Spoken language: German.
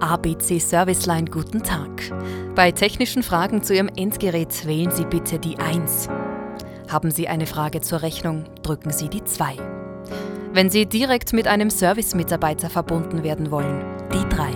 ABC Serviceline guten Tag. Bei technischen Fragen zu Ihrem Endgerät wählen Sie bitte die 1. Haben Sie eine Frage zur Rechnung, drücken Sie die 2. Wenn Sie direkt mit einem Servicemitarbeiter verbunden werden wollen, die 3.